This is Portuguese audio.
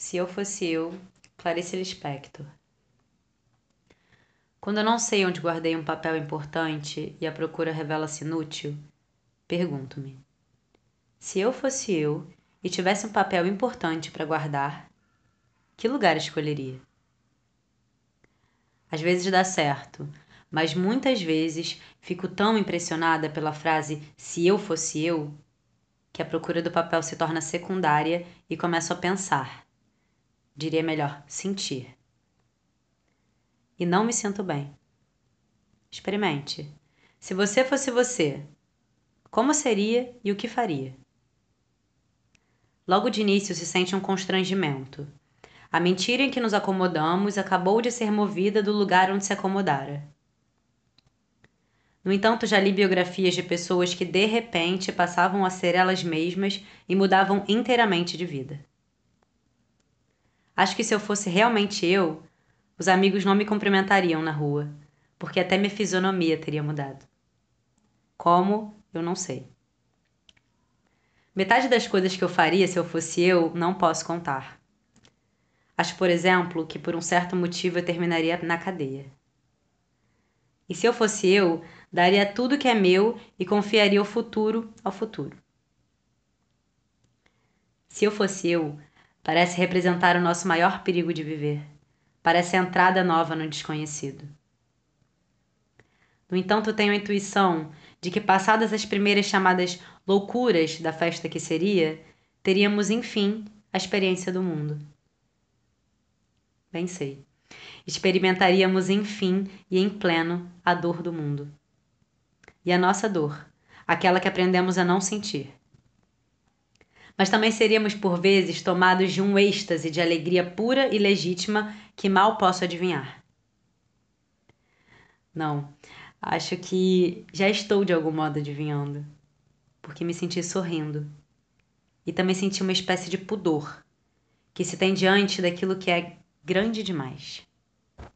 Se eu fosse eu, Clarice Lispector. Quando eu não sei onde guardei um papel importante e a procura revela-se inútil, pergunto-me: se eu fosse eu e tivesse um papel importante para guardar, que lugar escolheria? Às vezes dá certo, mas muitas vezes fico tão impressionada pela frase se eu fosse eu que a procura do papel se torna secundária e começo a pensar diria melhor, sentir. E não me sinto bem. Experimente. Se você fosse você, como seria e o que faria? Logo de início se sente um constrangimento. A mentira em que nos acomodamos acabou de ser movida do lugar onde se acomodara. No entanto, já li biografias de pessoas que de repente passavam a ser elas mesmas e mudavam inteiramente de vida. Acho que se eu fosse realmente eu, os amigos não me cumprimentariam na rua, porque até minha fisionomia teria mudado. Como? Eu não sei. Metade das coisas que eu faria se eu fosse eu, não posso contar. Acho, por exemplo, que por um certo motivo eu terminaria na cadeia. E se eu fosse eu, daria tudo que é meu e confiaria o futuro ao futuro. Se eu fosse eu, Parece representar o nosso maior perigo de viver. Parece a entrada nova no desconhecido. No entanto, tenho a intuição de que, passadas as primeiras chamadas loucuras da festa que seria, teríamos, enfim, a experiência do mundo. Bem sei. Experimentaríamos, enfim e em pleno, a dor do mundo. E a nossa dor, aquela que aprendemos a não sentir mas também seríamos por vezes tomados de um êxtase de alegria pura e legítima que mal posso adivinhar. Não, acho que já estou de algum modo adivinhando, porque me senti sorrindo e também senti uma espécie de pudor que se tem diante daquilo que é grande demais.